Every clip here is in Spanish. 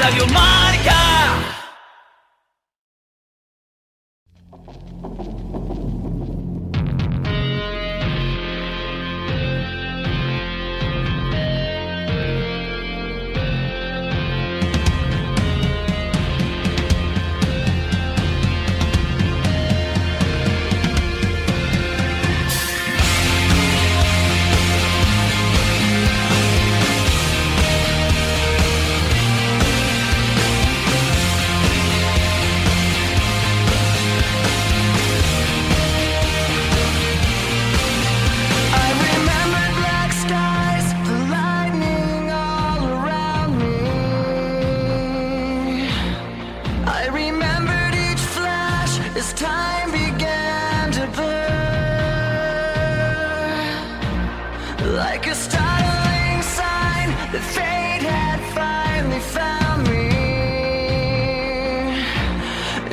love your mind. as time began to blur, like a startling sign that fate had finally found me,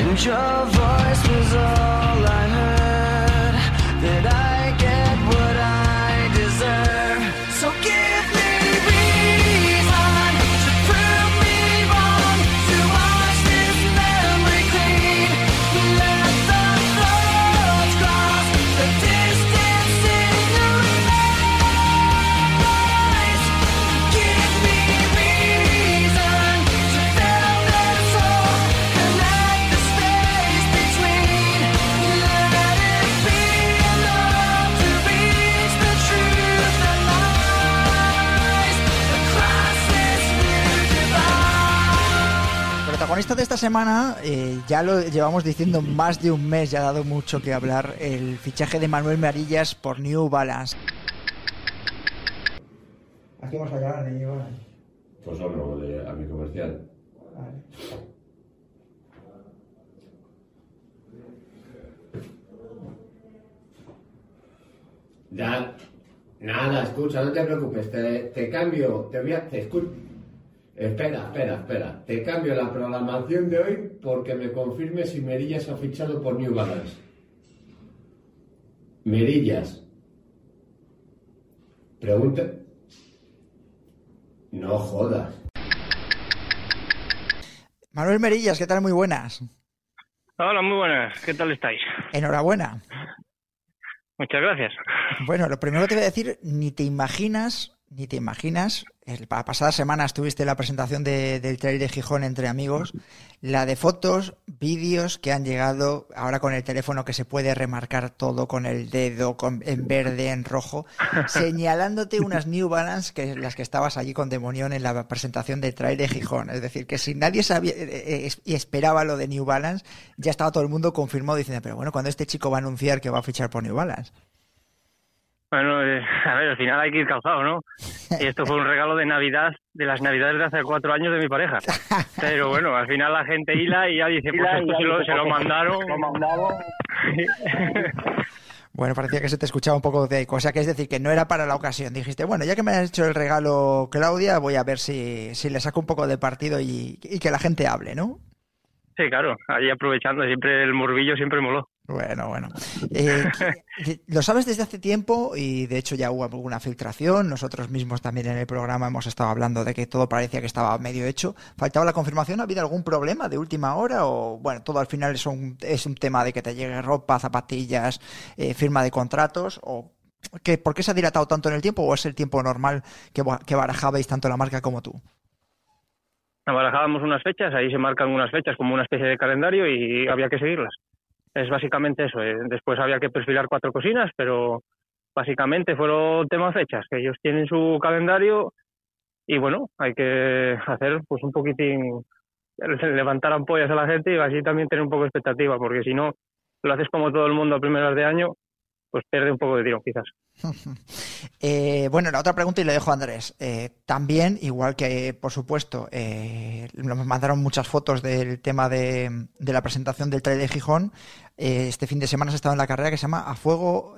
and your voice was all I heard. Radio Marca. semana eh, ya lo llevamos diciendo más de un mes, ya ha dado mucho que hablar, el fichaje de Manuel Marillas por New Balance. ¿A qué vas a llevar de New Balance? Pues hombre, a mi comercial. Ya, nada, escucha, no te preocupes, te, te cambio, te voy a, te escucho. Espera, espera, espera. Te cambio la programación de hoy porque me confirme si Merillas ha fichado por New Balance. Merillas. Pregunta. No jodas. Manuel Merillas, ¿qué tal? Muy buenas. Hola, muy buenas. ¿Qué tal estáis? Enhorabuena. Muchas gracias. Bueno, lo primero que te voy a decir, ni te imaginas ni te imaginas, la pasada semana estuviste en la presentación del trailer de Gijón entre amigos, la de fotos, vídeos que han llegado ahora con el teléfono que se puede remarcar todo con el dedo en verde, en rojo, señalándote unas New Balance que las que estabas allí con Demonión en la presentación del trailer de Gijón. Es decir, que si nadie sabía eh, eh, y esperaba lo de New Balance, ya estaba todo el mundo confirmado diciendo, pero bueno, cuando este chico va a anunciar que va a fichar por New Balance. Bueno, eh, a ver, al final hay que ir calzado, ¿no? Y esto fue un regalo de Navidad, de las Navidades de hace cuatro años de mi pareja. Pero bueno, al final la gente hila y ya dice, pues esto se lo, se lo mandaron. Bueno, parecía que se te escuchaba un poco de cosa, que es decir, que no era para la ocasión. Dijiste, bueno, ya que me ha hecho el regalo Claudia, voy a ver si, si le saco un poco de partido y, y que la gente hable, ¿no? Sí, claro, ahí aprovechando, siempre el morbillo siempre moló. Bueno, bueno. Eh, lo sabes desde hace tiempo y de hecho ya hubo alguna filtración. Nosotros mismos también en el programa hemos estado hablando de que todo parecía que estaba medio hecho. ¿Faltaba la confirmación? ¿Ha habido algún problema de última hora? ¿O bueno, todo al final es un, es un tema de que te llegue ropa, zapatillas, eh, firma de contratos? ¿O que, por qué se ha dilatado tanto en el tiempo? ¿O es el tiempo normal que, que barajabais tanto la marca como tú? Barajábamos unas fechas, ahí se marcan unas fechas como una especie de calendario y había que seguirlas es básicamente eso. Eh. Después había que perfilar cuatro cocinas, pero básicamente fueron temas fechas, que ellos tienen su calendario y bueno, hay que hacer pues un poquitín, levantar ampollas a la gente y así también tener un poco de expectativa, porque si no lo haces como todo el mundo a primeras de año, pues pierde un poco de tiro quizás. Eh, bueno, la otra pregunta y le dejo a Andrés. Eh, también, igual que, por supuesto, eh, nos mandaron muchas fotos del tema de, la presentación del trailer de Gijón. este fin de semana has estado en la carrera que se llama A Fuego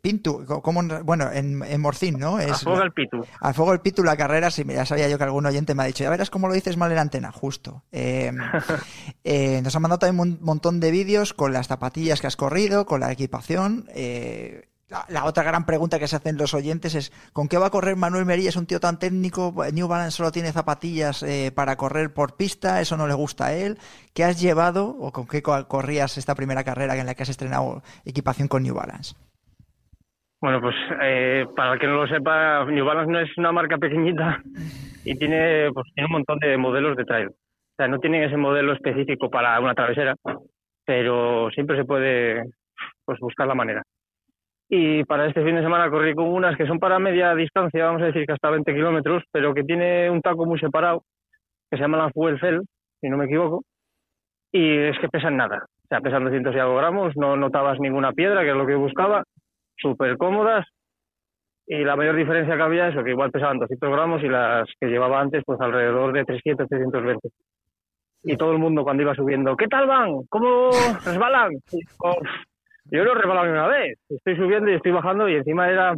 Pintu, como, bueno, en, en, Morcín, ¿no? Es, a fuego el Pitu. A fuego el Pitu, la carrera, sí, ya sabía yo que algún oyente me ha dicho, ya verás cómo lo dices mal en la antena, justo. Em, eh, nos han mandado también un montón de vídeos con las zapatillas que has corrido, con la equipación. Eh, la, otra gran pregunta que se hacen los oyentes es, ¿con qué va a correr Manuel Mería? Es un tío tan técnico, New Balance solo tiene zapatillas eh, para correr por pista, eso no le gusta a él. ¿Qué has llevado o con qué corrías esta primera carrera en la que has estrenado equipación con New Balance? Bueno, pues eh, para el que no lo sepa, New Balance no es una marca pequeñita y tiene, pues, tiene un montón de modelos de trail. O sea, no tienen ese modelo específico para una travesera, pero siempre se puede pues, buscar la manera. Y para este fin de semana corrí con unas que son para media distancia, vamos a decir que hasta 20 kilómetros, pero que tiene un taco muy separado, que se llama la Fuel Cell, si no me equivoco, y es que pesan nada. O sea, pesan 200 y algo gramos, no notabas ninguna piedra, que es lo que buscaba, súper cómodas y la mayor diferencia que había es que igual pesaban 200 gramos y las que llevaba antes pues alrededor de 300, 320. Y todo el mundo cuando iba subiendo, ¿qué tal van? ¿Cómo resbalan? yo no resbalan una vez, estoy subiendo y estoy bajando y encima era,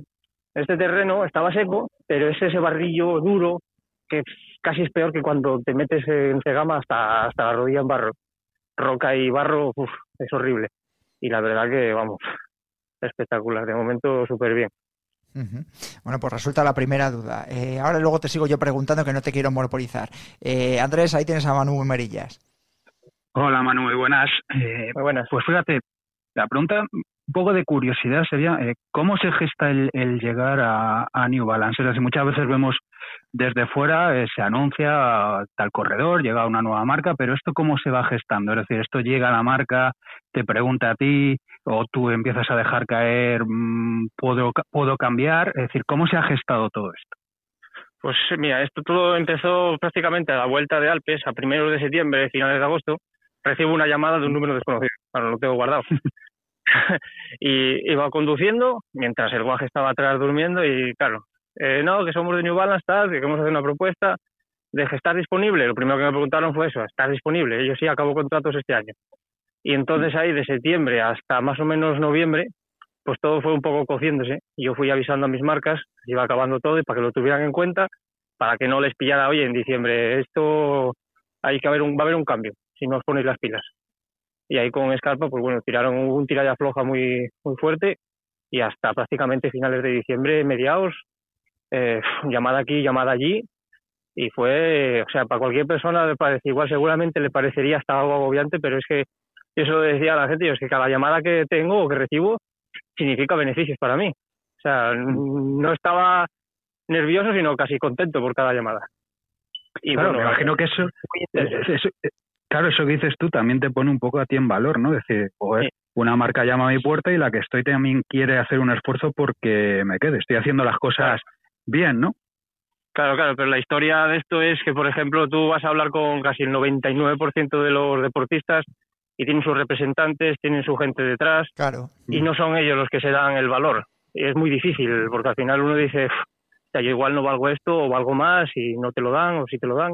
este terreno estaba seco, pero es ese barrillo duro que casi es peor que cuando te metes en cegama hasta, hasta la rodilla en barro. Roca y barro, es horrible. Y la verdad que, vamos, espectacular. De momento, súper bien. Bueno, pues resulta la primera duda. Eh, ahora luego te sigo yo preguntando que no te quiero monopolizar. Eh, Andrés, ahí tienes a Manu Merillas. Hola Manu, muy buenas. Eh, muy buenas. Pues fíjate, la pregunta, un poco de curiosidad sería, ¿cómo se gesta el, llegar a, a, New Balance? Es decir, muchas veces vemos desde fuera, se anuncia tal corredor, llega una nueva marca, pero ¿esto cómo se va gestando? Es decir, ¿esto llega a la marca, te pregunta a ti, o tú empiezas a dejar caer, mm, ¿puedo, puedo cambiar? Es decir, ¿cómo se ha gestado todo esto? Pues mira, esto todo empezó prácticamente a la vuelta de Alpes, a primeros de septiembre, finales de agosto. Recibo una llamada de un número desconocido, bueno, lo tengo guardado. y iba conduciendo mientras el guaje estaba atrás durmiendo y claro, eh, no, que somos de New Balance, tal, que queremos hacer una propuesta de estar disponible. Lo primero que me preguntaron fue eso, ¿estás disponible? Yo sí acabo contratos este año. Y entonces ahí de septiembre hasta más o menos noviembre, pues todo fue un poco cociéndose. Yo fui avisando a mis marcas, iba acabando todo y para que lo tuvieran en cuenta, para que no les pillara, oye, en diciembre, esto hay que haber un, va a haber un cambio si no os ponéis las pilas. Y ahí con Escarpa, pues bueno, tiraron un tiralla floja muy, muy fuerte y hasta prácticamente finales de diciembre, mediados, eh, llamada aquí, llamada allí, y fue, o sea, para cualquier persona le parece igual, seguramente le parecería hasta algo agobiante, pero es que eso lo decía a la gente, es que cada llamada que tengo o que recibo significa beneficios para mí. O sea, no estaba nervioso, sino casi contento por cada llamada. Y claro, me imagino que eso, claro, eso que dices tú también te pone un poco a ti en valor, ¿no? Es decir, una marca llama a mi puerta y la que estoy también quiere hacer un esfuerzo porque me quede, estoy haciendo las cosas bien, ¿no? Claro, claro, pero la historia de esto es que, por ejemplo, tú vas a hablar con casi el 99% de los deportistas y tienen sus representantes, tienen su gente detrás claro. y no son ellos los que se dan el valor. Y es muy difícil porque al final uno dice, yo igual no valgo esto o valgo más y no te lo dan o si te lo dan.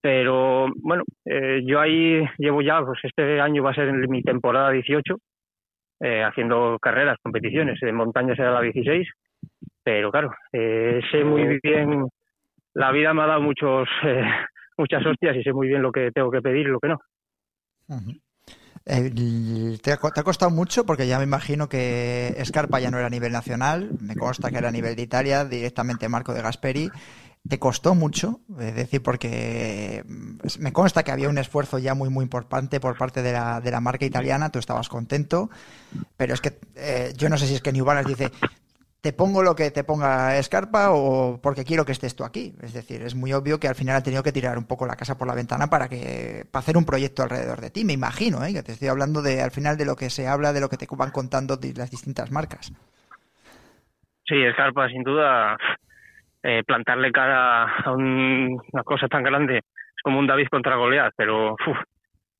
Pero bueno, eh, yo ahí llevo ya, pues este año va a ser mi temporada 18, eh, haciendo carreras, competiciones. En montaña será la 16, pero claro, eh, sé muy bien, la vida me ha dado muchos, muchas hostias y sé muy bien lo que tengo que pedir y lo que no. ¿te, ha, costado mucho? Porque ya me imagino que Scarpa ya no era a nivel nacional, me consta que era a nivel de Italia, directamente Marco de Gasperi. ¿Te costó mucho? Es decir, porque mm, me consta que había un esfuerzo ya muy, muy importante por parte de la, de la marca italiana, tú estabas contento, pero es que eh, yo no sé si es que New Balance dice, te pongo lo que te ponga Escarpa o porque quiero que estés tú aquí. Es decir, es muy obvio que al final han tenido que tirar un poco la casa por la ventana para que para hacer un proyecto alrededor de ti. Me imagino, ¿eh? que te estoy hablando de al final de lo que se habla, de lo que te van contando las distintas marcas. Sí, Escarpa, sin duda, eh, plantarle cara a una cosa tan grande es como un David contra Goliath, pero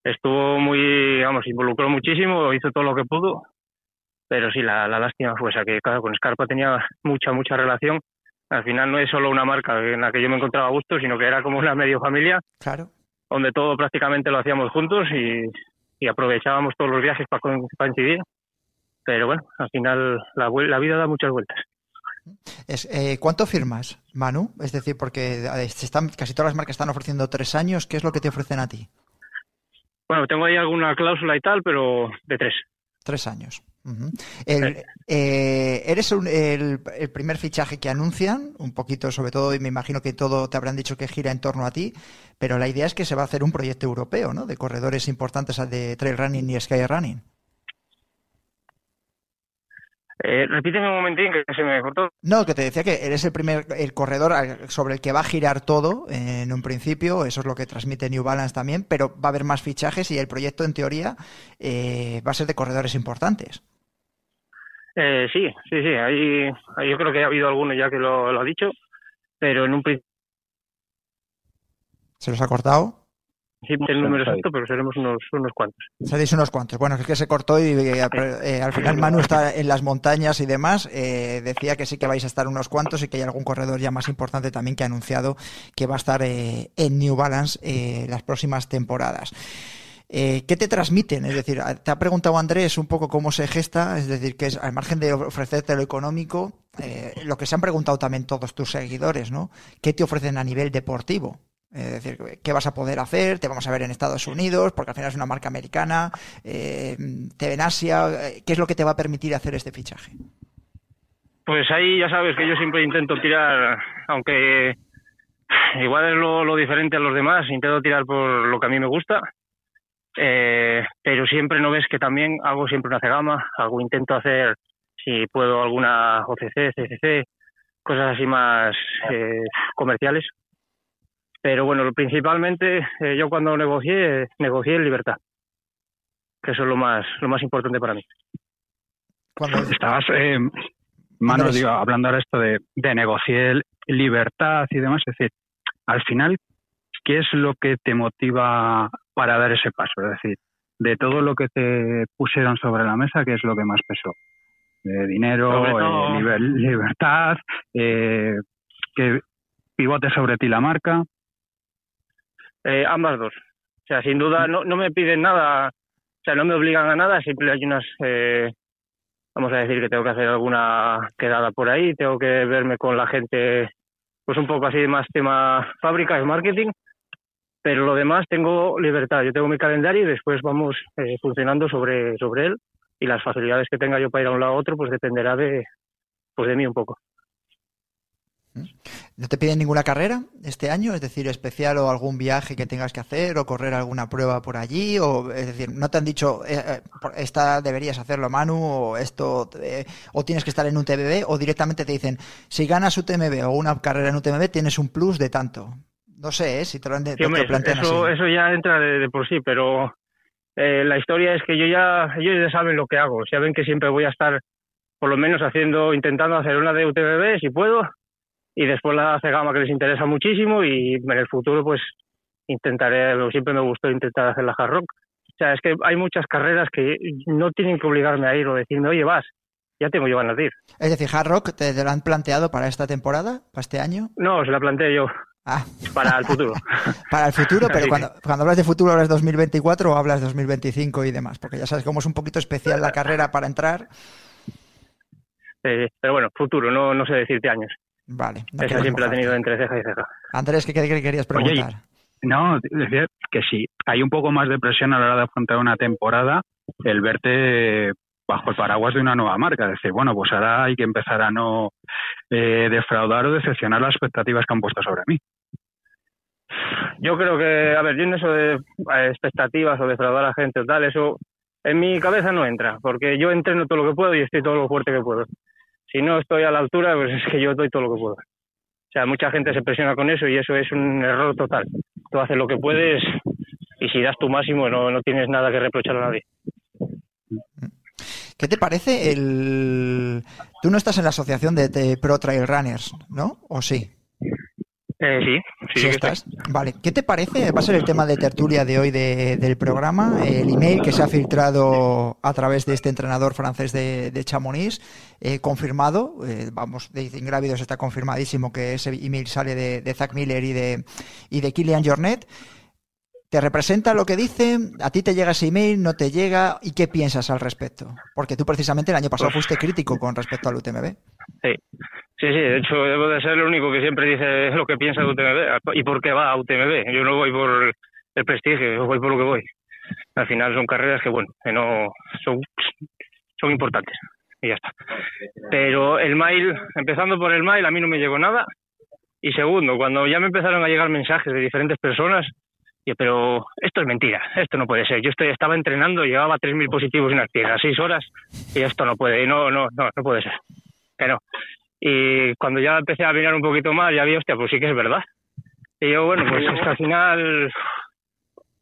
estuvo muy, vamos, involucró muchísimo, hizo todo lo que pudo pero sí, la, la lástima fue esa, que claro, con Scarpa tenía mucha, mucha relación. Al final no es solo una marca en la que yo me encontraba a gusto, sino que era como una medio familia. Claro. Donde todo prácticamente lo hacíamos juntos y, y aprovechábamos todos los viajes para coincidir. Pero bueno, al final la, la vida da muchas vueltas. Es, eh, ¿Cuánto firmas, Manu? Es decir, porque están, casi todas las marcas están ofreciendo tres años. ¿Qué es lo que te ofrecen a ti? Bueno, tengo ahí alguna cláusula y tal, pero de tres. Tres años. El, eh, eres el, primer fichaje que anuncian, un poquito sobre todo, y me imagino que todo te habrán dicho que gira en torno a ti, pero la idea es que se va a hacer un proyecto europeo, ¿no? De corredores importantes de trail running y sky running. Eh, repíteme un momentín que se me cortó. No, que te decía que eres el primer el corredor sobre el que va a girar todo en un principio, eso es lo que transmite New Balance también, pero va a haber más fichajes y el proyecto en teoría eh, va a ser de corredores importantes. Eh, sí, sí, sí, ahí, yo creo que ha habido alguno ya que lo, lo ha dicho, pero en un principio... ¿Se los ha cortado? Sí, el número exacto, pero seremos unos, unos cuantos. Seréis unos cuantos. Bueno, es que se cortó y eh, eh, al final Manu está en las montañas y demás. Eh, decía que sí que vais a estar unos cuantos y que hay algún corredor ya más importante también que ha anunciado que va a estar en New Balance las próximas temporadas. ¿Qué te transmiten? Es decir, te ha preguntado Andrés un poco cómo se gesta, es decir, que es al margen de ofrecerte lo económico, lo que se han preguntado también todos tus seguidores, ¿no? ¿Qué te ofrecen a nivel deportivo? Es decir, ¿qué vas a poder hacer? Te vamos a ver en Estados Unidos, porque al final es una marca americana. Eh, te ven Asia. ¿Qué es lo que te va a permitir hacer este fichaje? Pues ahí ya sabes que yo siempre intento tirar, aunque igual es lo, diferente a los demás, intento tirar por lo que a mí me gusta. Eh, pero siempre no ves que también hago siempre una cegama, algo intento hacer, si puedo, alguna OCC, CCC, cosas así más eh, comerciales. Pero bueno, principalmente eh, yo cuando negocié, negocié en libertad, que eso es lo más, lo más importante para mí. Cuando estabas, eh, Manu, digo, hablando ahora esto de, de negociar libertad y demás, es decir, al final, ¿qué es lo que te motiva para dar ese paso? Es decir, de todo lo que te pusieron sobre la mesa, ¿qué es lo que más pesó? De dinero, eh, libertad, eh, que pivote sobre ti la marca. Eh, ambas dos. O sea, sin duda no, no me piden nada, o sea, no me obligan a nada, siempre hay unas, eh, vamos a decir que tengo que hacer alguna quedada por ahí, tengo que verme con la gente, pues un poco así de más tema fábrica y marketing, pero lo demás tengo libertad, yo tengo mi calendario y después vamos eh, funcionando sobre, sobre él y las facilidades que tenga yo para ir a un lado a otro, pues dependerá de, pues de mí un poco. ¿No te piden ninguna carrera este año? Es decir, especial o algún viaje que tengas que hacer o correr alguna prueba por allí? O, es decir, ¿no te han dicho, eh, eh, esta deberías hacerlo, Manu, o esto, eh, o tienes que estar en un TBB? O directamente te dicen, si ganas UTMB o una carrera en UTMB, tienes un plus de tanto. No sé, si te lo, han eso, eso ya entra de, por sí, pero la historia es que yo ya, ellos ya saben lo que hago. Saben que siempre voy a estar, por lo menos, haciendo, intentando hacer una de UTMB si puedo y después la Cegama que les interesa muchísimo y en el futuro pues intentaré, siempre me gustó intentar hacer la hard rock. O sea, es que hay muchas carreras que no tienen que obligarme a ir o decirme, oye, vas, ya tengo yo ganas de ir. Es decir, Hard Rock, ¿te, lo han planteado para esta temporada, para este año? No, se la planteé yo. Ah. Para el futuro. para el futuro, pero cuando, cuando hablas de futuro, ¿hablas 2024 o hablas 2025 y demás? Porque ya sabes cómo es un poquito especial la carrera para entrar. Eh, pero bueno, futuro, no, no sé decirte años. Vale. Esa siempre ha tenido entre ceja y ceja. Andrés, ¿qué, querías preguntar? no, decir que sí, hay un poco más de presión a la hora de afrontar una temporada, el verte bajo el paraguas de una nueva marca. Decir, bueno, pues ahora hay que empezar a no eh, defraudar o decepcionar las expectativas que han puesto sobre mí. Yo creo que, a ver, yo en eso de eh, expectativas o defraudar a la gente o tal, eso en mi cabeza no entra, porque yo entreno todo lo que puedo y estoy todo lo fuerte que puedo si no estoy a la altura, pues es que yo doy todo lo que puedo. O sea, mucha gente se presiona con eso y eso es un error total. Tú haces lo que puedes y si das tu máximo no, no tienes nada que reprochar a nadie. ¿Qué te parece el... Tú no estás en la asociación de, Pro Trail Runners, ¿no? ¿O sí? Eh, sí, sí, sí estás. Vale, ¿qué te parece? Va a ser el tema de tertulia de hoy del programa, el email que se ha filtrado a través de este entrenador francés de, de Chamonix, eh, confirmado, eh, vamos, de Ingrávidos está confirmadísimo que ese email sale de, de Zach Miller y de, y de Kilian Jornet. ¿Te representa lo que dice? ¿A ti te llega ese email? ¿No te llega? ¿Y qué piensas al respecto? Porque tú precisamente el año pasado fuiste crítico con respecto al UTMB. Sí, Sí, sí, de hecho debo de ser el único que siempre dice lo que piensa de UTMB y por qué va a UTMB. Yo no voy por el prestigio, yo voy por lo que voy. Al final son carreras que, bueno, que no son, son importantes y ya está. Pero el mail, empezando por el mail, a mí no me llegó nada. Y segundo, cuando ya me empezaron a llegar mensajes de diferentes personas, yo, pero esto es mentira, esto no puede ser. Yo estoy, estaba entrenando, llevaba 3.000 positivos en actividad, seis horas, y esto no puede, no, no, no, no puede ser. No. Y cuando ya empecé a mirar un poquito más, ya vi, hostia, pues sí que es verdad. Y yo, bueno, pues es al final,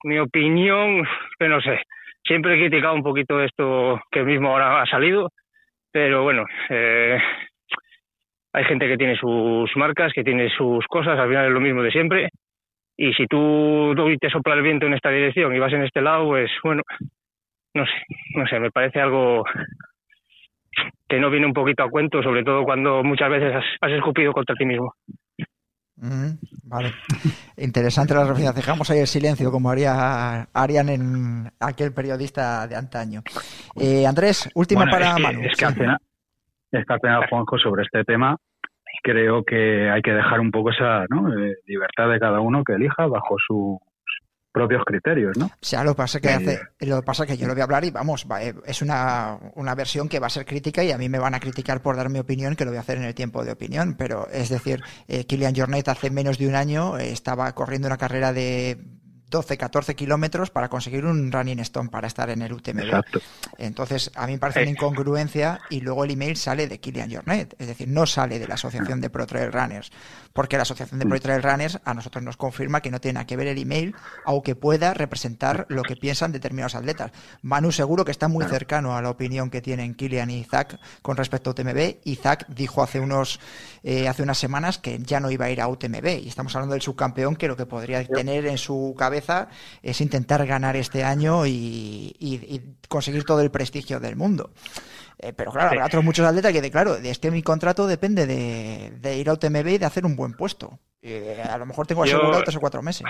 mi opinión, que no sé, siempre he criticado un poquito esto que mismo ahora ha salido, pero bueno, eh, hay gente que tiene sus marcas, que tiene sus cosas, al final es lo mismo de siempre. Y si tú te sopla el viento en esta dirección y vas en este lado, pues bueno, no sé, no sé, me parece algo que no viene un poquito a cuento, sobre todo cuando muchas veces has, escupido contra ti mismo. vale. Interesante la reflexión. Dejamos ahí el silencio, como haría harían en aquel periodista de antaño. Eh, Andrés, última para Manu. Es que, al final, es que al final, Juanjo, sobre este tema, creo que hay que dejar un poco esa eh, libertad de cada uno que elija bajo su, propios criterios, ¿no? O sea, lo pasa que hace, lo pasa que yo lo voy a hablar y vamos, eh, es una, una, versión que va a ser crítica y a mí me van a criticar por dar mi opinión, que lo voy a hacer en el tiempo de opinión, pero es decir, eh, Kilian Jornet hace menos de un año eh, estaba corriendo una carrera de 12, 14 kilómetros para conseguir un running stone para estar en el UTMB. Entonces, a mí me parece una incongruencia y luego el email sale de Kilian Jornet, es decir, no sale de la Asociación de Pro Trail Runners, porque la Asociación de Pro Trail Runners a nosotros nos confirma que no tiene nada que ver el email, aunque pueda representar lo que piensan determinados atletas. Manu seguro que está muy cercano a la opinión que tienen Kilian y Zach con respecto a UTMB, y Zach dijo hace unos eh, hace unas semanas que ya no iba a ir a UTMB, y estamos hablando del subcampeón que lo que podría tener en su cabeza es intentar ganar este año y, conseguir todo el prestigio del mundo. Eh, pero claro, habrá otros muchos atletas que, de, claro, es que mi contrato depende de, ir a UTMB y de hacer un buen puesto. Eh, a lo mejor tengo asegurado tres o cuatro meses.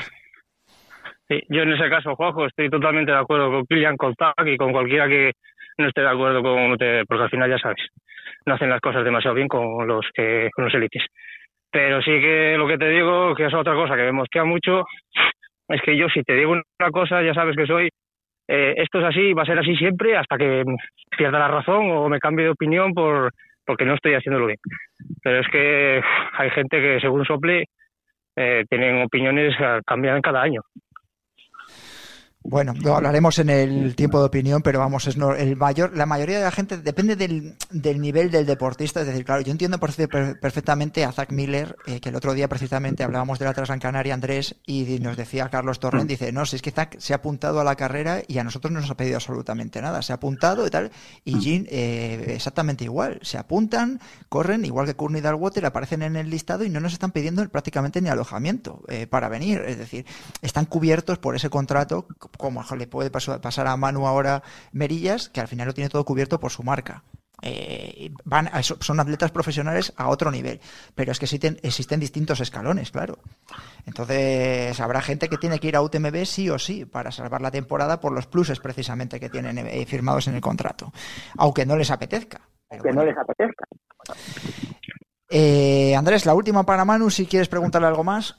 Sí, yo en ese caso, Juanjo, estoy totalmente de acuerdo con Kilian, con y con cualquiera que no esté de acuerdo con UTMB, porque al final ya sabes, no hacen las cosas demasiado bien con los que con los élites. Pero sí que lo que te digo, que es otra cosa que vemos que a mucho, es que yo si te digo una cosa, ya sabes que soy, eh, esto es así, va a ser así siempre hasta que pierda la razón o me cambie de opinión por porque no estoy haciéndolo bien. Pero es que hay gente que según sople eh, tienen opiniones cambian cada año. Bueno, lo hablaremos en el tiempo de opinión, pero vamos, es el mayor, la mayoría de la gente depende del, del nivel del deportista. Es decir, claro, yo entiendo perfectamente a Zach Miller, eh, que el otro día precisamente hablábamos de la Transgran Canaria, Andrés, y nos decía Carlos Torrent, dice, no, si es que Zach se ha apuntado a la carrera y a nosotros no nos ha pedido absolutamente nada. Se ha apuntado y tal, y Jean eh, exactamente igual. Se apuntan, corren, igual que Courtney Dalwater, aparecen en el listado y no nos están pidiendo prácticamente ni alojamiento eh, para venir. Es decir, están cubiertos por ese contrato como le puede pasar a Manu ahora Merillas, que al final lo tiene todo cubierto por su marca. Eh, van son atletas profesionales a otro nivel, pero es que existen, existen distintos escalones, claro. Entonces habrá gente que tiene que ir a UTMB sí o sí para salvar la temporada por los pluses precisamente que tienen eh, firmados en el contrato, aunque no les apetezca. Aunque no les apetezca. Eh, Andrés, la última para Manu, si quieres preguntarle algo más.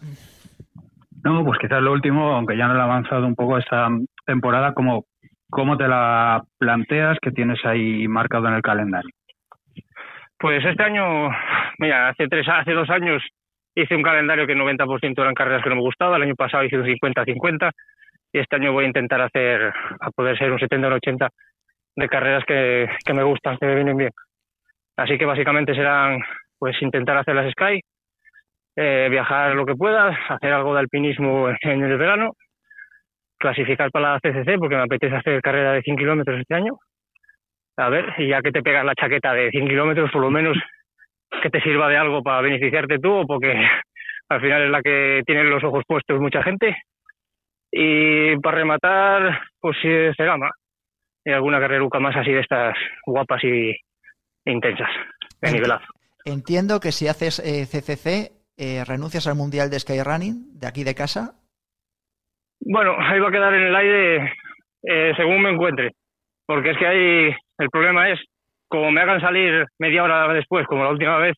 No, pues quizás lo último, aunque ya no le ha avanzado un poco esta temporada, ¿cómo, cómo te la planteas que tienes ahí marcado en el calendario? Pues este año, mira, hace tres, hace dos años hice un calendario que el 90% eran carreras que no me gustaba, el año pasado hice un 50-50 y este año voy a intentar hacer, a poder ser un 70 o 80 de carreras que, que me gustan, que me vienen bien. Así que básicamente serán, pues intentar hacer las Sky, eh, viajar lo que pueda, hacer algo de alpinismo en el verano, clasificar para la CCC porque me apetece hacer carrera de 100 kilómetros este año. A ver, y ya que te pegas la chaqueta de 100 kilómetros, por lo menos que te sirva de algo para beneficiarte tú o porque, al final es la que tiene los ojos puestos mucha gente. Y para rematar, pues Cegama. Y alguna carreruca más así de estas guapas y intensas, de nivelazo. Entiendo que si haces eh, CCC, eh, renuncias al Mundial de Skyrunning, de aquí de casa. Bueno, ahí va a quedar en el aire eh, según me encuentre. Porque es que ahí el problema es, como me hagan salir media hora después, como la última vez,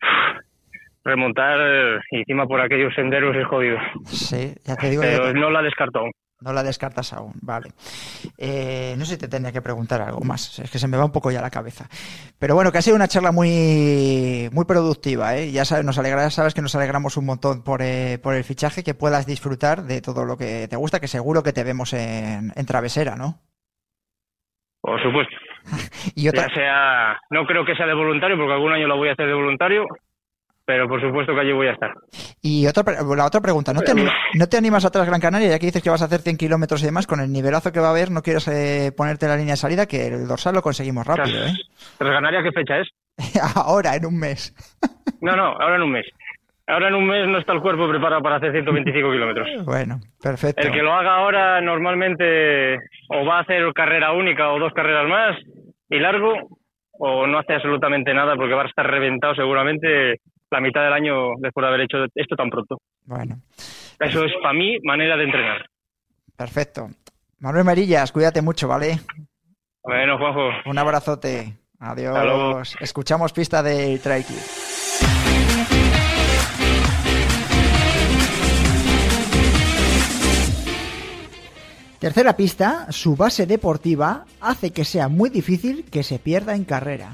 remontar eh, encima por aquellos senderos es jodido. Sí, ya te digo. Pero ya te- no la descarto aún. No la descartas aún, vale. Eh, no sé si te tenía que preguntar algo más, es que se me va un poco ya la cabeza. Pero bueno, que ha sido una charla muy, muy productiva, ¿eh? Ya sabes, nos alegra, sabes que nos alegramos un montón por, eh, por el fichaje, que puedas disfrutar de todo lo que te gusta, que seguro que te vemos en, en Travesera, ¿no? Por supuesto. Y otra, Ya sea, no creo que sea de voluntario, porque algún año lo voy a hacer de voluntario, pero por supuesto que allí voy a estar. y otra, la otra pregunta, ¿no te, ¿no te animas a Gran Canaria, ya que dices que vas a hacer 100 kilómetros y demás, con el nivelazo que va a haber, no quieres eh, ponerte la línea de salida, que el dorsal lo conseguimos rápido, ¿eh? ¿Tras Canaria qué fecha es? Ahora, en un mes. No, no, ahora en un mes. Ahora en un mes no está el cuerpo preparado para hacer 125 kilómetros. Bueno, perfecto. El que lo haga ahora normalmente o va a hacer carrera única o dos carreras más y largo, o no hace absolutamente nada porque va a estar reventado seguramente la mitad del año después de haber hecho esto tan pronto. Bueno, Eso es para mí manera de entrenar. perfecto. Manuel Merillas, cuídate mucho, ¿vale? Bueno, Juanjo, Un abrazote. Adiós. Escuchamos pista de Trail. Tercera pista, su base deportiva hace que sea muy difícil que se pierda en carrera.